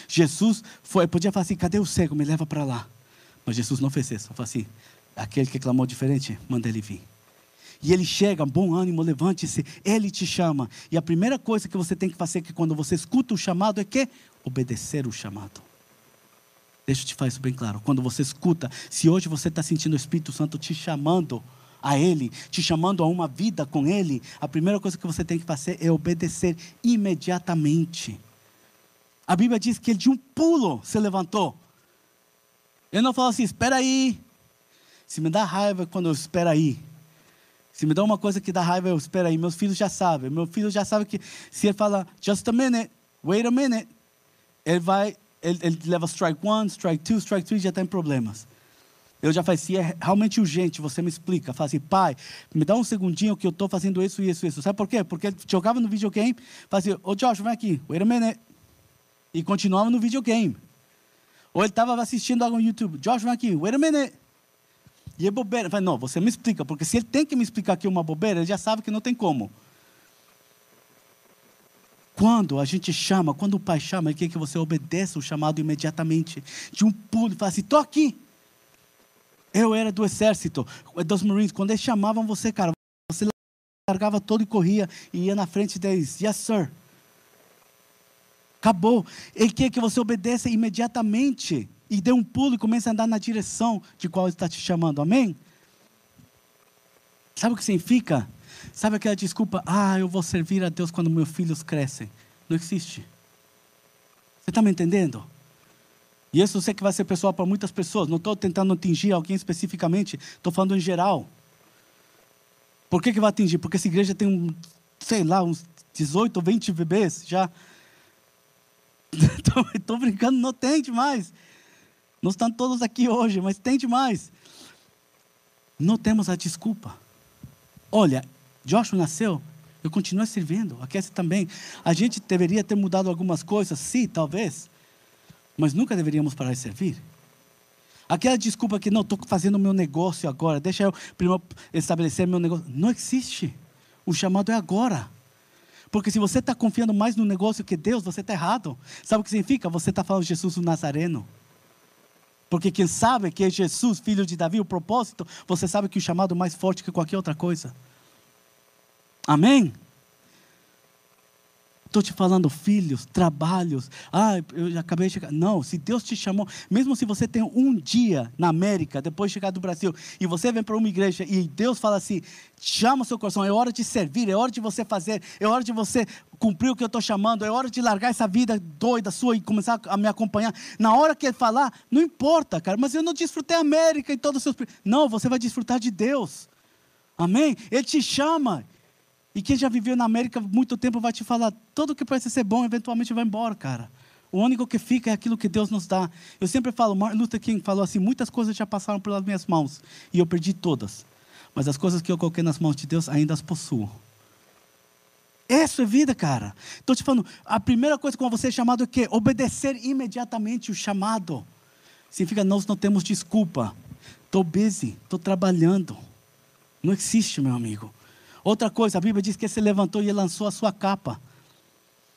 Speaker 1: Jesus foi, podia falar assim: cadê o cego? Me leva para lá. Mas Jesus não fez isso. Ele falou assim: aquele que clamou diferente, manda ele vir. E ele chega, bom ânimo, levante-se, ele te chama. E a primeira coisa que você tem que fazer, que quando você escuta o chamado, é que obedecer o chamado. Deixa eu te falar isso bem claro. Quando você escuta, se hoje você está sentindo o Espírito Santo te chamando, a Ele, te chamando a uma vida com Ele, a primeira coisa que você tem que fazer é obedecer imediatamente. A Bíblia diz que ele de um pulo se levantou. Ele não falou assim, espera aí. Se me dá raiva quando eu espero aí. Se me dá uma coisa que dá raiva, eu espero aí. Meus filhos já sabem. Meu filho já sabe que se ele fala, just a minute, wait a minute, ele vai, ele, ele leva strike one, strike two, strike three, já tem problemas. Eu já falei, se é realmente urgente, você me explica. Fala assim, pai, me dá um segundinho que eu estou fazendo isso, isso, isso. Sabe por quê? Porque ele jogava no videogame, fazia, ô Josh, vem aqui, wait a minute. E continuava no videogame. Ou ele estava assistindo algo no YouTube, Josh, vem aqui, wait a minute. E é bobeira. Falei, não, você me explica, porque se ele tem que me explicar aqui uma bobeira, ele já sabe que não tem como. Quando a gente chama, quando o pai chama, ele quer que você obedeça o chamado imediatamente. De um pulo, fala assim, estou aqui. Eu era do exército, dos Marines. Quando eles chamavam você, cara, você largava todo e corria e ia na frente deles. Yes, sir. Acabou. Ele quer que você obedeça imediatamente e dê um pulo e comece a andar na direção de qual ele está te chamando. Amém? Sabe o que significa? Sabe aquela desculpa? Ah, eu vou servir a Deus quando meus filhos crescem. Não existe. Você está me entendendo? E isso eu sei que vai ser pessoal para muitas pessoas. Não estou tentando atingir alguém especificamente. Estou falando em geral. Por que, que vai atingir? Porque essa igreja tem um, sei lá, uns 18 ou 20 bebês já. Estou brincando, não tem demais. Não estão todos aqui hoje, mas tem demais. Não temos a desculpa. Olha, Joshua nasceu, eu continuo servindo, a Cassie também. A gente deveria ter mudado algumas coisas, sim, talvez, mas nunca deveríamos parar de servir. Aquela desculpa que não estou fazendo o meu negócio agora, deixa eu primeiro estabelecer meu negócio. Não existe. O chamado é agora. Porque se você está confiando mais no negócio que Deus, você está errado. Sabe o que significa? Você está falando de Jesus o Nazareno. Porque quem sabe que é Jesus, filho de Davi, o propósito, você sabe que o chamado é mais forte que qualquer outra coisa. Amém? Estou te falando filhos, trabalhos. Ah, eu acabei de chegar. Não, se Deus te chamou, mesmo se você tem um dia na América, depois de chegar do Brasil, e você vem para uma igreja e Deus fala assim: chama o seu coração, é hora de servir, é hora de você fazer, é hora de você cumprir o que eu estou chamando, é hora de largar essa vida doida sua e começar a me acompanhar. Na hora que ele falar, não importa, cara, mas eu não desfrutei a América e todos os seus. Não, você vai desfrutar de Deus. Amém? Ele te chama. E quem já viveu na América muito tempo vai te falar: tudo que parece ser bom eventualmente vai embora, cara. O único que fica é aquilo que Deus nos dá. Eu sempre falo, Martin Luther King falou assim: muitas coisas já passaram pelas minhas mãos e eu perdi todas. Mas as coisas que eu coloquei nas mãos de Deus ainda as possuo. Isso é vida, cara. Estou te falando, a primeira coisa com você é chamado é quê? Obedecer imediatamente o chamado. Significa nós não temos desculpa. Estou busy, estou trabalhando. Não existe, meu amigo. Outra coisa, a Bíblia diz que ele se levantou e ele lançou a sua capa.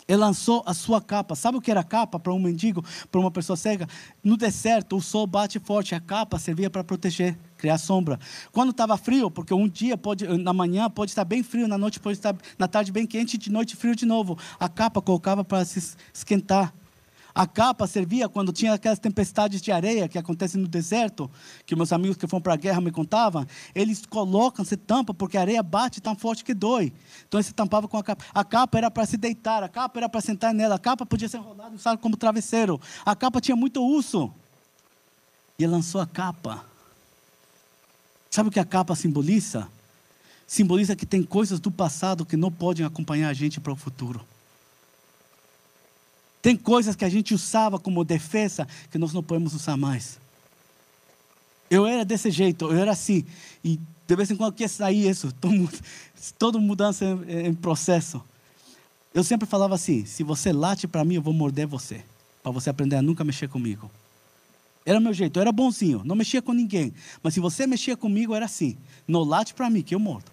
Speaker 1: Ele lançou a sua capa. Sabe o que era capa para um mendigo, para uma pessoa cega? No deserto, o sol bate forte, a capa servia para proteger, criar sombra. Quando estava frio, porque um dia pode, na manhã pode estar bem frio, na noite pode estar, na tarde bem quente, de noite frio de novo. A capa colocava para se esquentar. A capa servia quando tinha aquelas tempestades de areia que acontecem no deserto, que meus amigos que foram para a guerra me contavam. Eles colocam, se tampa, porque a areia bate tão forte que dói. Então eles se com a capa. A capa era para se deitar, a capa era para sentar nela, a capa podia ser enrolada usada como travesseiro. A capa tinha muito uso. E ele lançou a capa. Sabe o que a capa simboliza? Simboliza que tem coisas do passado que não podem acompanhar a gente para o futuro. Tem coisas que a gente usava como defesa que nós não podemos usar mais. Eu era desse jeito, eu era assim. E de vez em quando quer sair isso, toda mudança em processo. Eu sempre falava assim: se você late para mim, eu vou morder você. Para você aprender a nunca mexer comigo. Era o meu jeito, eu era bonzinho, não mexia com ninguém. Mas se você mexia comigo, era assim: não late para mim, que eu mordo.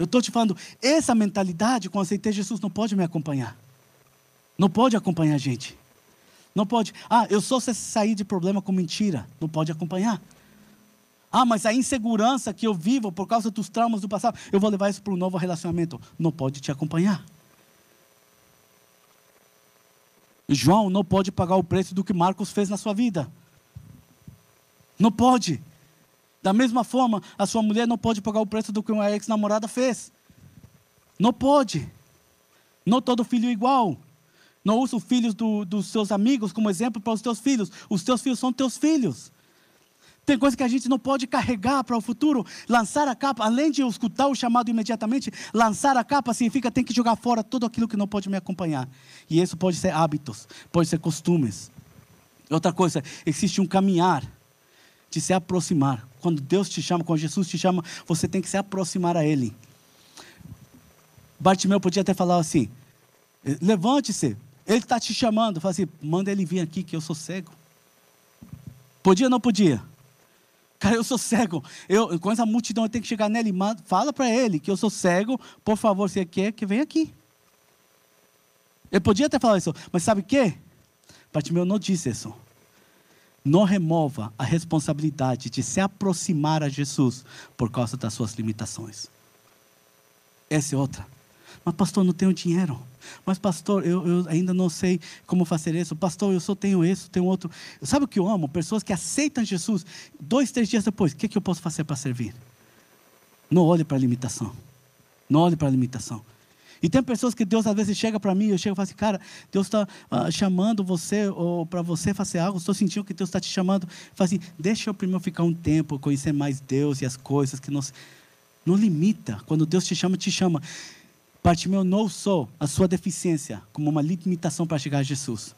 Speaker 1: Eu estou te falando, essa mentalidade, com aceitei Jesus, não pode me acompanhar. Não pode acompanhar a gente. Não pode. Ah, eu só sair de problema com mentira. Não pode acompanhar. Ah, mas a insegurança que eu vivo por causa dos traumas do passado, eu vou levar isso para um novo relacionamento. Não pode te acompanhar. João não pode pagar o preço do que Marcos fez na sua vida. Não pode. Da mesma forma, a sua mulher não pode pagar o preço do que uma ex-namorada fez. Não pode. Não todo filho é igual. Não usa os filhos do, dos seus amigos como exemplo para os teus filhos. Os teus filhos são teus filhos. Tem coisa que a gente não pode carregar para o futuro. Lançar a capa, além de escutar o chamado imediatamente, lançar a capa significa tem que jogar fora tudo aquilo que não pode me acompanhar. E isso pode ser hábitos, pode ser costumes. Outra coisa, existe um caminhar de se aproximar. Quando Deus te chama, quando Jesus te chama, você tem que se aproximar a Ele. Bartimeu podia até falar assim: levante-se, Ele está te chamando. Fala assim: manda ele vir aqui, que eu sou cego. Podia ou não podia? Cara, eu sou cego. Eu, com essa multidão, eu tenho que chegar nele. Fala para ele que eu sou cego. Por favor, se quer, que venha aqui. Ele podia até falar isso, mas sabe o quê? Bartimeu não disse isso. Não remova a responsabilidade de se aproximar a Jesus por causa das suas limitações. Essa é outra. Mas, pastor, não tenho dinheiro. Mas, pastor, eu, eu, ainda não sei como fazer isso. Pastor, eu só tenho isso, tenho outro. Sabe o que eu amo? Pessoas que aceitam Jesus. Dois, três dias depois, o que, que eu posso fazer para servir? Não olhe para a limitação. Não olhe para a limitação. E tem pessoas que Deus às vezes chega para mim, eu chego e falo assim, cara, Deus está uh, chamando você, ou para você fazer algo, estou sentindo que Deus está te chamando. Fala assim, deixa eu primeiro ficar um tempo, conhecer mais Deus e as coisas que nos. Não limita. Quando Deus te chama, te chama. Bartimeu não usou a sua deficiência como uma limitação para chegar a Jesus.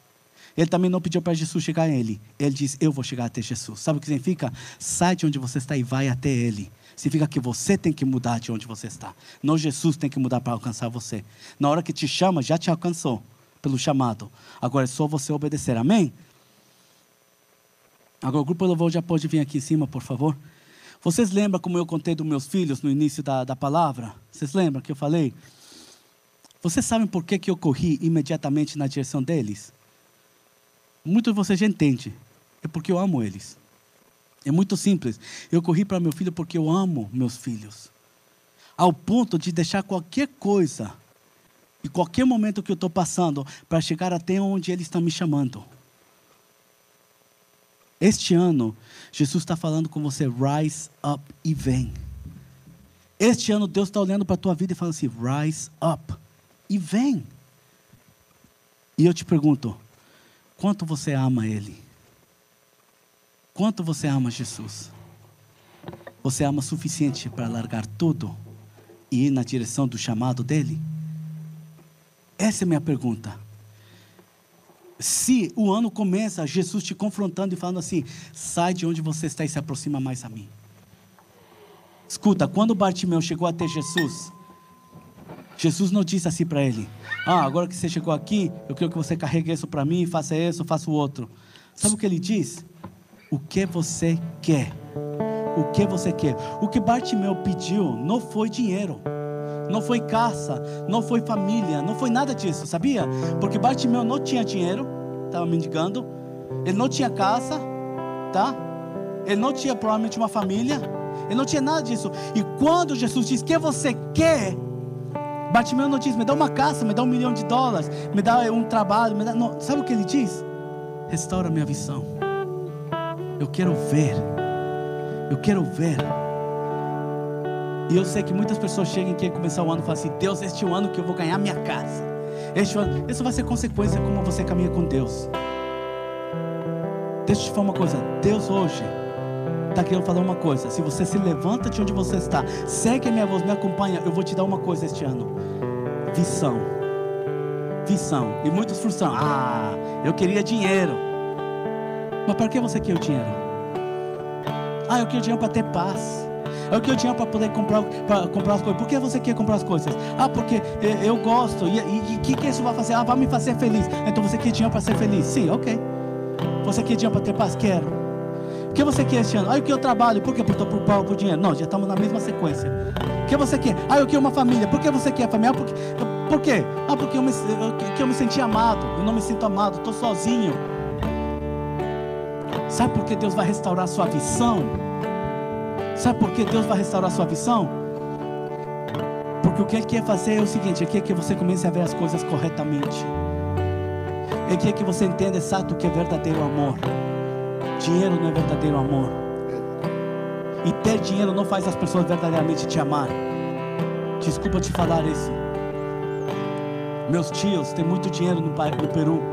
Speaker 1: Ele também não pediu para Jesus chegar a ele. Ele diz: Eu vou chegar até Jesus. Sabe o que significa? Sai de onde você está e vai até ele. Significa que você tem que mudar de onde você está. Não Jesus tem que mudar para alcançar você. Na hora que te chama, já te alcançou pelo chamado. Agora é só você obedecer. Amém? Agora o grupo louvor já pode vir aqui em cima, por favor. Vocês lembram como eu contei dos meus filhos no início da, da palavra? Vocês lembram que eu falei? Vocês sabem por que, que eu corri imediatamente na direção deles? Muitos de vocês já entendem. É porque eu amo eles. É muito simples. Eu corri para meu filho porque eu amo meus filhos. Ao ponto de deixar qualquer coisa, e qualquer momento que eu estou passando, para chegar até onde Ele está me chamando. Este ano, Jesus está falando com você, rise up e vem. Este ano, Deus está olhando para a tua vida e falando assim, rise up e vem. E eu te pergunto, quanto você ama Ele? Quanto você ama Jesus? Você ama o suficiente para largar tudo e ir na direção do chamado dele? Essa é a minha pergunta. Se o ano começa, Jesus te confrontando e falando assim: sai de onde você está e se aproxima mais a mim. Escuta, quando Bartimeu chegou até Jesus, Jesus não disse assim para ele: Ah, agora que você chegou aqui, eu quero que você carregue isso para mim, faça isso, faça o outro. Sabe o que ele diz? O que você quer. O que você quer. O que Bartimeu pediu não foi dinheiro, não foi caça, não foi família, não foi nada disso, sabia? Porque Bartimeu não tinha dinheiro, estava mendigando, ele não tinha casa, tá? Ele não tinha provavelmente uma família, ele não tinha nada disso. E quando Jesus diz: que você quer? Bartimeu não diz: me dá uma casa, me dá um milhão de dólares, me dá um trabalho, me dá... Não. sabe o que ele diz? Restaura minha visão. Eu quero ver. Eu quero ver. E eu sei que muitas pessoas chegam e querem começar o ano e falam assim: Deus, este é o ano que eu vou ganhar minha casa. Este ano, isso vai ser consequência como você caminha com Deus. Deixa eu te falar uma coisa: Deus hoje está querendo falar uma coisa. Se você se levanta de onde você está, segue a minha voz, me acompanha, eu vou te dar uma coisa este ano: visão. Visão. E muitos frustram: Ah, eu queria dinheiro. Mas para que você quer o dinheiro? Ah, eu quero dinheiro para ter paz. Eu quero dinheiro para poder comprar, para comprar as coisas. Por que você quer comprar as coisas? Ah, porque eu gosto. E o que, que isso vai fazer? Ah, vai me fazer feliz. Então você quer dinheiro para ser feliz? Sim, ok. Você quer dinheiro para ter paz? Quero. O que você quer este ano? Ah, eu quero trabalho. Por? Porque eu estou por, por dinheiro. Não, já estamos na mesma sequência. O que você quer? Ah, eu quero uma família. Por que você quer família? Ah, porque, por quê? Ah, porque eu me, eu, eu me senti amado. Eu não me sinto amado. Estou sozinho. Sabe por que Deus vai restaurar a sua visão? Sabe por que Deus vai restaurar a sua visão? Porque o que Ele quer fazer é o seguinte: Ele quer que você comece a ver as coisas corretamente. Ele quer que você entenda exato o que é verdadeiro amor. Dinheiro não é verdadeiro amor. E ter dinheiro não faz as pessoas verdadeiramente te amar. Desculpa te falar isso. Meus tios têm muito dinheiro no, Peru.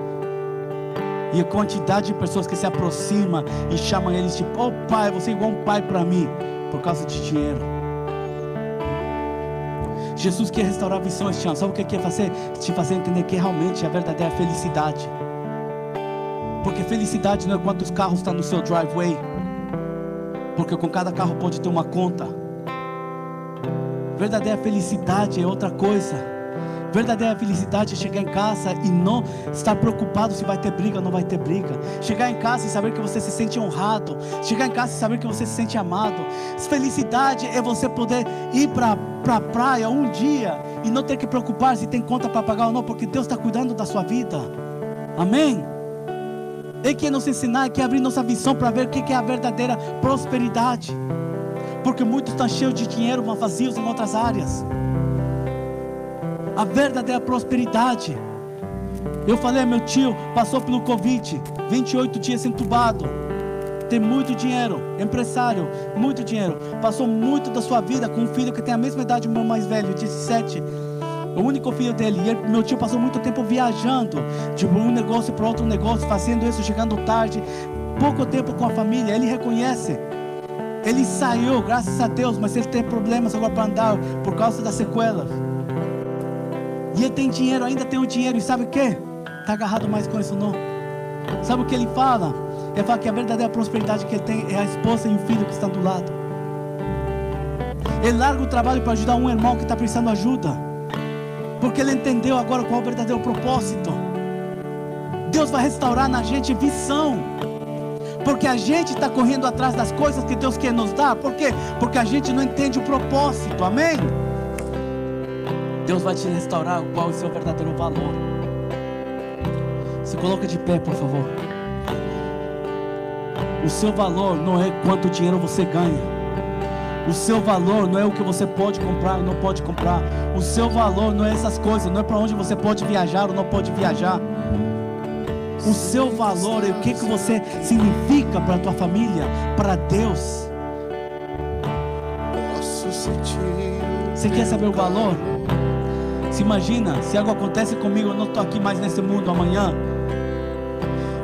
Speaker 1: E a quantidade de pessoas que se aproximam e chamam eles de, oh pai, você é igual um pai para mim, por causa de dinheiro. Jesus quer restaurar este ano. Sabe o que quer fazer? Te fazer entender que realmente é a verdadeira felicidade. Porque felicidade não é quantos carros estão no seu driveway. Porque com cada carro pode ter uma conta. Verdadeira felicidade é outra coisa. Verdadeira felicidade é chegar em casa e não estar preocupado se vai ter briga ou não vai ter briga. Chegar em casa e saber que você se sente honrado. Chegar em casa e saber que você se sente amado. Felicidade é você poder ir para a pra praia um dia e não ter que preocupar se tem conta para pagar ou não, porque Deus está cuidando da sua vida. Amém? Ele quer nos ensinar, quer abrir nossa visão para ver o que é a verdadeira prosperidade. Porque muitos estão cheios de dinheiro, mas vazios em outras áreas. A verdadeira prosperidade. Eu falei, meu tio passou pelo Covid, 28 dias entubado. Tem muito dinheiro, empresário, muito dinheiro. Passou muito da sua vida com um filho que tem a mesma idade do meu mais velho, 17 o único filho dele. E ele, meu tio passou muito tempo viajando, de um negócio para outro negócio, fazendo isso, chegando tarde, pouco tempo com a família. Ele reconhece. Ele saiu, graças a Deus, mas ele tem problemas agora para andar por causa das sequelas. E ele tem dinheiro, ainda tem o dinheiro, e sabe o que? Está agarrado mais com isso não. Sabe o que ele fala? Ele fala que a verdadeira prosperidade que ele tem é a esposa e o filho que estão do lado. Ele larga o trabalho para ajudar um irmão que está precisando de ajuda. Porque ele entendeu agora qual é o verdadeiro propósito. Deus vai restaurar na gente visão. Porque a gente está correndo atrás das coisas que Deus quer nos dar. Por quê? Porque a gente não entende o propósito. Amém? Deus vai te restaurar qual é o seu verdadeiro valor. Se coloca de pé, por favor. O seu valor não é quanto dinheiro você ganha. O seu valor não é o que você pode comprar ou não pode comprar. O seu valor não é essas coisas, não é para onde você pode viajar ou não pode viajar. O seu valor é o que, que você significa para a tua família, para Deus. Você quer saber o valor? Se imagina, se algo acontece comigo, eu não estou aqui mais nesse mundo amanhã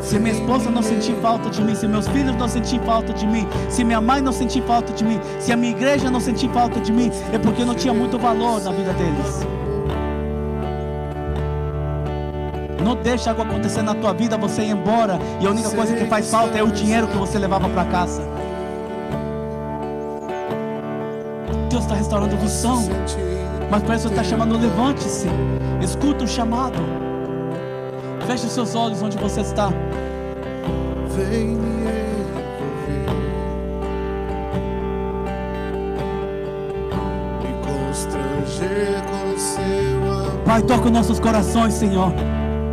Speaker 1: se minha esposa não sentir falta de mim, se meus filhos não sentir falta de mim, se minha mãe não sentir falta de mim, se a minha igreja não sentir falta de mim, é porque eu não tinha muito valor na vida deles. Não deixa algo acontecer na tua vida, você ir embora e a única coisa que faz falta é o dinheiro que você levava para casa. Deus está restaurando visão, mas para isso está chamando levante-se, escuta o chamado. Feche seus olhos onde você está. Vem me envolver. Me constranger com seu amor. Pai, toca nossos corações, Senhor.